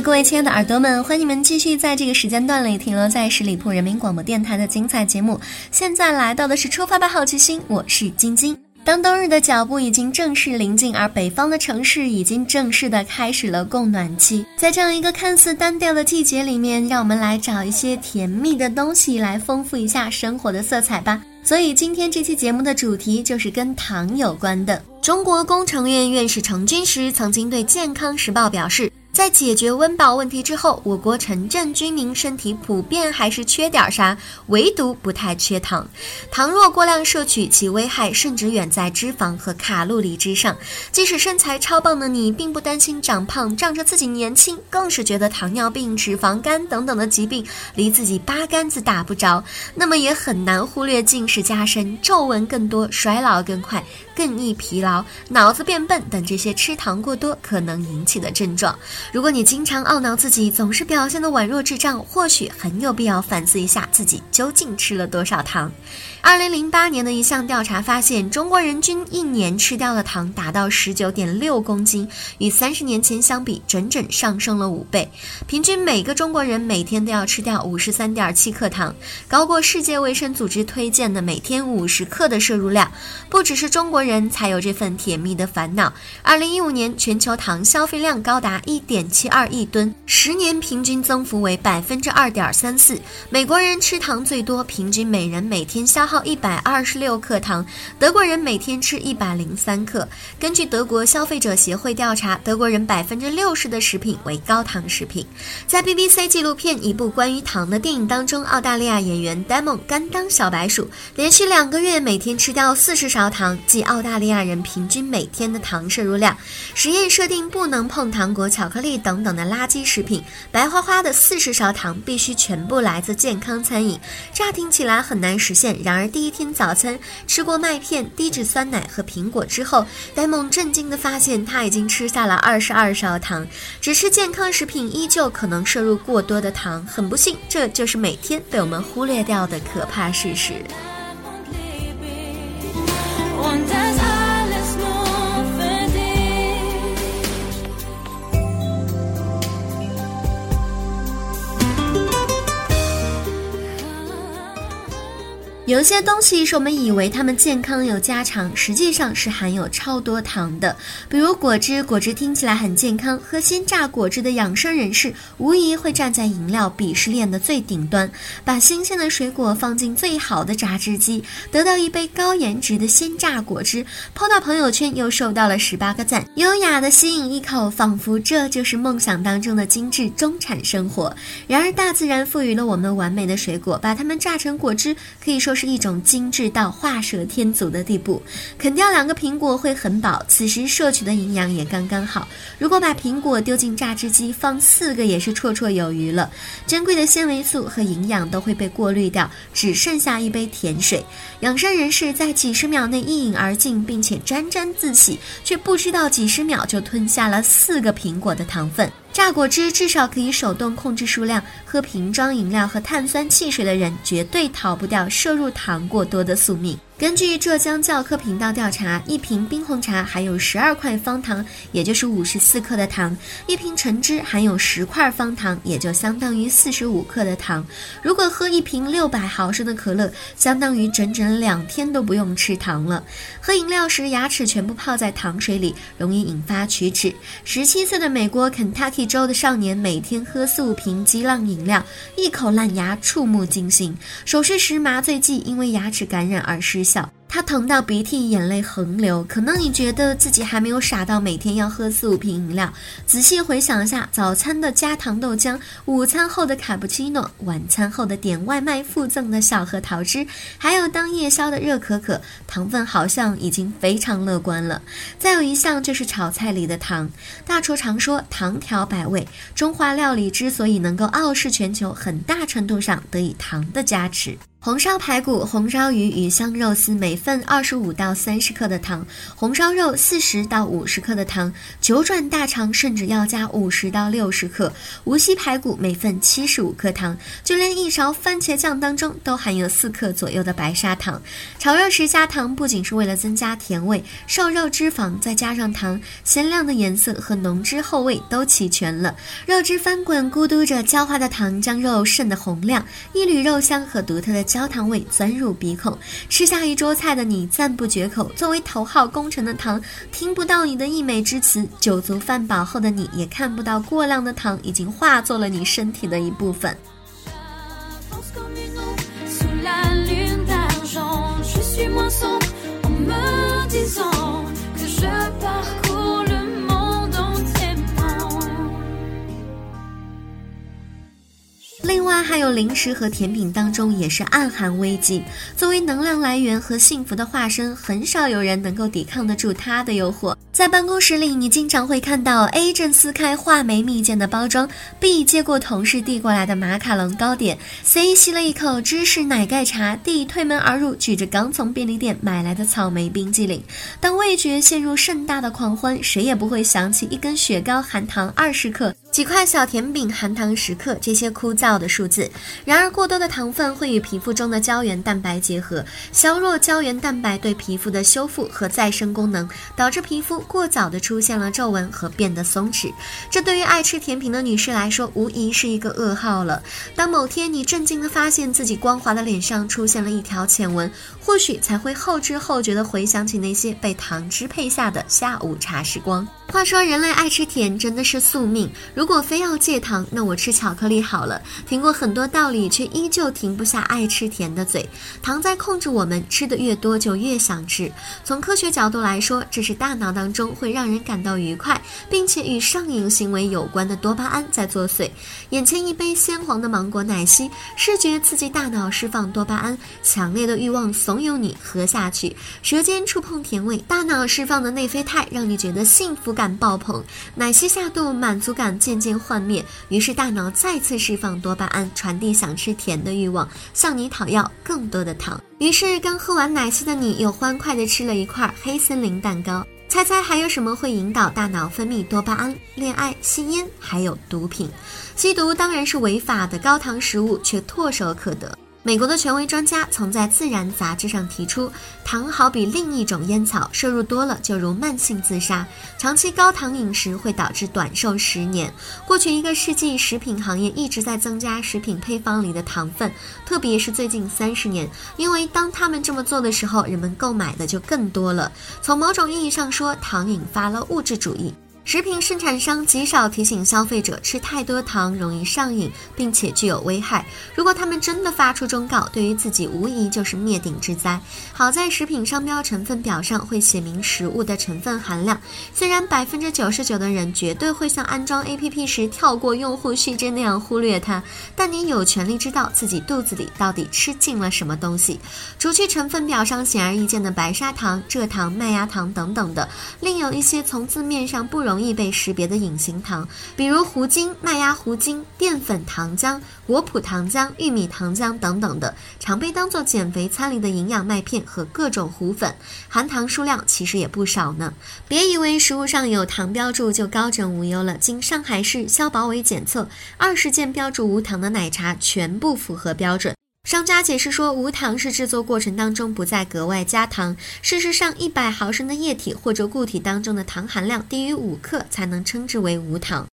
各位亲爱的耳朵们，欢迎你们继续在这个时间段里停留在十里铺人民广播电台的精彩节目。现在来到的是出发吧好奇心，我是晶晶。当冬日的脚步已经正式临近，而北方的城市已经正式的开始了供暖期，在这样一个看似单调的季节里面，让我们来找一些甜蜜的东西来丰富一下生活的色彩吧。所以今天这期节目的主题就是跟糖有关的。中国工程院院士程军时曾经对《健康时报》表示。在解决温饱问题之后，我国城镇居民身体普遍还是缺点啥，唯独不太缺糖。糖若过量摄取，其危害甚至远在脂肪和卡路里之上。即使身材超棒的你，并不担心长胖，仗着自己年轻，更是觉得糖尿病、脂肪肝等等的疾病离自己八竿子打不着，那么也很难忽略近视加深、皱纹更多、衰老更快、更易疲劳、脑子变笨等这些吃糖过多可能引起的症状。如果你经常懊恼自己总是表现的宛若智障，或许很有必要反思一下自己究竟吃了多少糖。二零零八年的一项调查发现，中国人均一年吃掉的糖达到十九点六公斤，与三十年前相比，整整上升了五倍。平均每个中国人每天都要吃掉五十三点七克糖，高过世界卫生组织推荐的每天五十克的摄入量。不只是中国人才有这份甜蜜的烦恼。二零一五年全球糖消费量高达一点七二亿吨，十年平均增幅为百分之二点三四。美国人吃糖最多，平均每人每天消耗一百二十六克糖，德国人每天吃一百零三克。根据德国消费者协会调查，德国人百分之六十的食品为高糖食品。在 BBC 纪录片《一部关于糖的电影》当中，澳大利亚演员 Damon 甘当小白鼠，连续两个月每天吃掉四十勺糖，即澳大利亚人平均每天的糖摄入量。实验设定不能碰糖果、巧克力等等的垃圾食品，白花花的四十勺糖必须全部来自健康餐饮。乍听起来很难实现，然而。第一天早餐吃过麦片、低脂酸奶和苹果之后，呆萌震惊地发现他已经吃下了二十二勺糖。只吃健康食品依旧可能摄入过多的糖，很不幸，这就是每天被我们忽略掉的可怕事实。有些东西是我们以为它们健康有加长，实际上是含有超多糖的。比如果汁，果汁听起来很健康，喝鲜榨果汁的养生人士无疑会站在饮料鄙视链的最顶端。把新鲜的水果放进最好的榨汁机，得到一杯高颜值的鲜榨果汁，抛到朋友圈又收到了十八个赞，优雅的吸饮一口，仿佛这就是梦想当中的精致中产生活。然而大自然赋予了我们完美的水果，把它们榨成果汁，可以说。是一种精致到画蛇添足的地步，啃掉两个苹果会很饱，此时摄取的营养也刚刚好。如果把苹果丢进榨汁机放四个，也是绰绰有余了。珍贵的纤维素和营养都会被过滤掉，只剩下一杯甜水。养生人士在几十秒内一饮而尽，并且沾沾自喜，却不知道几十秒就吞下了四个苹果的糖分。榨果汁至少可以手动控制数量，喝瓶装饮料和碳酸汽水的人绝对逃不掉摄入糖过多的宿命。根据浙江教科频道调查，一瓶冰红茶含有十二块方糖，也就是五十四克的糖；一瓶橙汁含有十块方糖，也就相当于四十五克的糖。如果喝一瓶六百毫升的可乐，相当于整整两天都不用吃糖了。喝饮料时，牙齿全部泡在糖水里，容易引发龋齿。十七岁的美国肯塔基州的少年每天喝四五瓶激浪饮料，一口烂牙，触目惊心。手术时麻醉剂因为牙齿感染而失效。笑，他疼到鼻涕眼泪横流。可能你觉得自己还没有傻到每天要喝四五瓶饮料，仔细回想一下，早餐的加糖豆浆，午餐后的卡布奇诺，晚餐后的点外卖附赠的小核桃汁，还有当夜宵的热可可，糖分好像已经非常乐观了。再有一项就是炒菜里的糖，大厨常说糖调百味，中华料理之所以能够傲视全球，很大程度上得以糖的加持。红烧排骨、红烧鱼、鱼香肉丝每份二十五到三十克的糖，红烧肉四十到五十克的糖，九转大肠甚至要加五十到六十克，无锡排骨每份七十五克糖，就连一勺番茄酱当中都含有四克左右的白砂糖。炒肉时加糖不仅是为了增加甜味，瘦肉脂肪再加上糖，鲜亮的颜色和浓汁厚味都齐全了。肉汁翻滚，咕嘟着焦化的糖将肉渗得红亮，一缕肉香和独特的。焦糖味钻入鼻孔，吃下一桌菜的你赞不绝口。作为头号功臣的糖，听不到你的溢美之词；酒足饭饱后的你，也看不到过量的糖已经化作了你身体的一部分。还有零食和甜品当中也是暗含危机。作为能量来源和幸福的化身，很少有人能够抵抗得住它的诱惑。在办公室里，你经常会看到 A 正撕开话梅蜜饯的包装，B 接过同事递过来的马卡龙糕点，C 吸了一口芝士奶盖茶，D 推门而入，举着刚从便利店买来的草莓冰激凌。当味觉陷入盛大的狂欢，谁也不会想起一根雪糕含糖二十克，几块小甜饼含糖十克这些枯燥的数字。然而，过多的糖分会与皮肤中的胶原蛋白结合，削弱胶原蛋白对皮肤的修复和再生功能，导致皮肤。过早的出现了皱纹和变得松弛，这对于爱吃甜品的女士来说，无疑是一个噩耗了。当某天你震惊的发现自己光滑的脸上出现了一条浅纹，或许才会后知后觉的回想起那些被糖支配下的下午茶时光。话说，人类爱吃甜真的是宿命。如果非要戒糖，那我吃巧克力好了。听过很多道理，却依旧停不下爱吃甜的嘴。糖在控制我们，吃的越多就越想吃。从科学角度来说，这是大脑当中会让人感到愉快，并且与上瘾行为有关的多巴胺在作祟。眼前一杯鲜黄的芒果奶昔，视觉刺激大脑释放多巴胺，强烈的欲望怂恿你喝下去。舌尖触碰甜味，大脑释放的内啡肽让你觉得幸福感。感爆棚，奶昔下肚，满足感渐渐幻灭，于是大脑再次释放多巴胺，传递想吃甜的欲望，向你讨要更多的糖。于是刚喝完奶昔的你，又欢快地吃了一块黑森林蛋糕。猜猜还有什么会引导大脑分泌多巴胺？恋爱、吸烟，还有毒品。吸毒当然是违法的，高糖食物却唾手可得。美国的权威专家曾在《自然》杂志上提出，糖好比另一种烟草，摄入多了就如慢性自杀。长期高糖饮食会导致短寿十年。过去一个世纪，食品行业一直在增加食品配方里的糖分，特别是最近三十年，因为当他们这么做的时候，人们购买的就更多了。从某种意义上说，糖引发了物质主义。食品生产商极少提醒消费者吃太多糖容易上瘾，并且具有危害。如果他们真的发出忠告，对于自己无疑就是灭顶之灾。好在食品商标成分表上会写明食物的成分含量，虽然百分之九十九的人绝对会像安装 APP 时跳过用户须知那样忽略它，但你有权利知道自己肚子里到底吃进了什么东西。除去成分表上显而易见的白砂糖、蔗糖、麦芽糖等等的，另有一些从字面上不容。容易被识别的隐形糖，比如糊精、麦芽糊精、淀粉糖浆、果脯糖浆、玉米糖浆等等的，常被当做减肥餐里的营养麦片和各种糊粉，含糖数量其实也不少呢。别以为食物上有糖标注就高枕无忧了。经上海市消保委检测，二十件标注无糖的奶茶全部符合标准。商家解释说，无糖是制作过程当中不再格外加糖。事实上，一百毫升的液体或者固体当中的糖含量低于五克才能称之为无糖。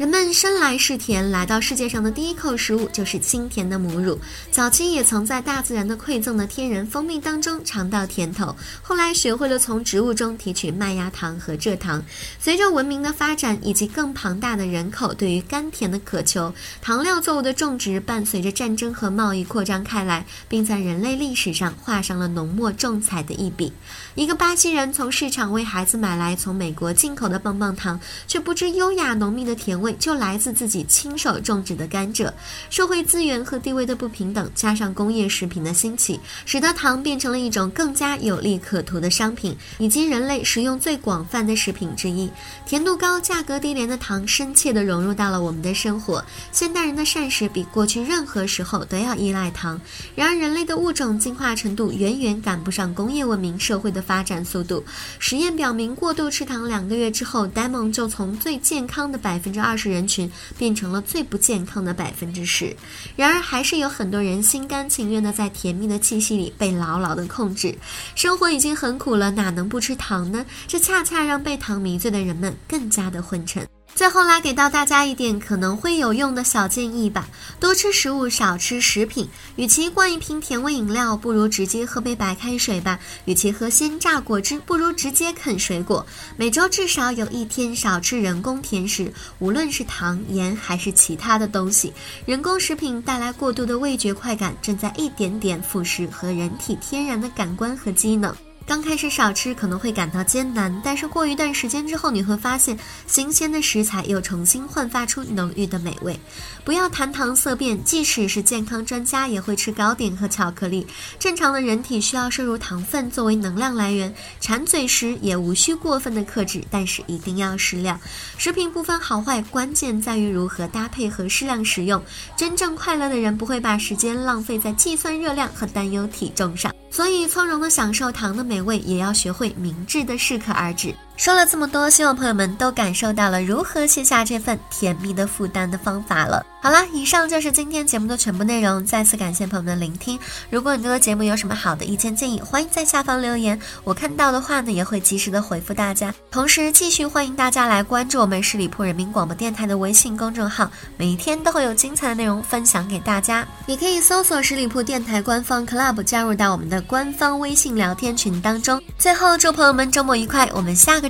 人们生来是甜，来到世界上的第一口食物就是清甜的母乳。早期也曾在大自然的馈赠的天然蜂蜜当中尝到甜头，后来学会了从植物中提取麦芽糖和蔗糖。随着文明的发展以及更庞大的人口对于甘甜的渴求，糖料作物的种植伴随着战争和贸易扩张开来，并在人类历史上画上了浓墨重彩的一笔。一个巴西人从市场为孩子买来从美国进口的棒棒糖，却不知优雅浓密的甜味。就来自自己亲手种植的甘蔗，社会资源和地位的不平等，加上工业食品的兴起，使得糖变成了一种更加有利可图的商品，以及人类食用最广泛的食品之一。甜度高、价格低廉的糖，深切地融入到了我们的生活。现代人的膳食比过去任何时候都要依赖糖。然而，人类的物种进化程度远远赶不上工业文明社会的发展速度。实验表明，过度吃糖两个月之后，呆萌就从最健康的百分之二是。人群变成了最不健康的百分之十，然而还是有很多人心甘情愿的在甜蜜的气息里被牢牢的控制。生活已经很苦了，哪能不吃糖呢？这恰恰让被糖迷醉的人们更加的昏沉。最后来给到大家一点可能会有用的小建议吧：多吃食物，少吃食品。与其灌一瓶甜味饮料，不如直接喝杯白开水吧；与其喝鲜榨果汁，不如直接啃水果。每周至少有一天少吃人工甜食，无论是糖、盐还是其他的东西。人工食品带来过度的味觉快感，正在一点点腐蚀和人体天然的感官和机能。刚开始少吃可能会感到艰难，但是过一段时间之后，你会发现新鲜的食材又重新焕发出浓郁的美味。不要谈糖色变，即使是健康专家也会吃糕点和巧克力。正常的人体需要摄入糖分作为能量来源，馋嘴时也无需过分的克制，但是一定要适量。食品不分好坏，关键在于如何搭配和适量食用。真正快乐的人不会把时间浪费在计算热量和担忧体重上。所以，从容的享受糖的美味，也要学会明智的适可而止。说了这么多，希望朋友们都感受到了如何卸下这份甜蜜的负担的方法了。好了，以上就是今天节目的全部内容。再次感谢朋友们的聆听。如果你对节目有什么好的意见建议，欢迎在下方留言，我看到的话呢，也会及时的回复大家。同时，继续欢迎大家来关注我们十里铺人民广播电台的微信公众号，每一天都会有精彩的内容分享给大家。也可以搜索十里铺电台官方 club，加入到我们的官方微信聊天群当中。最后，祝朋友们周末愉快，我们下个。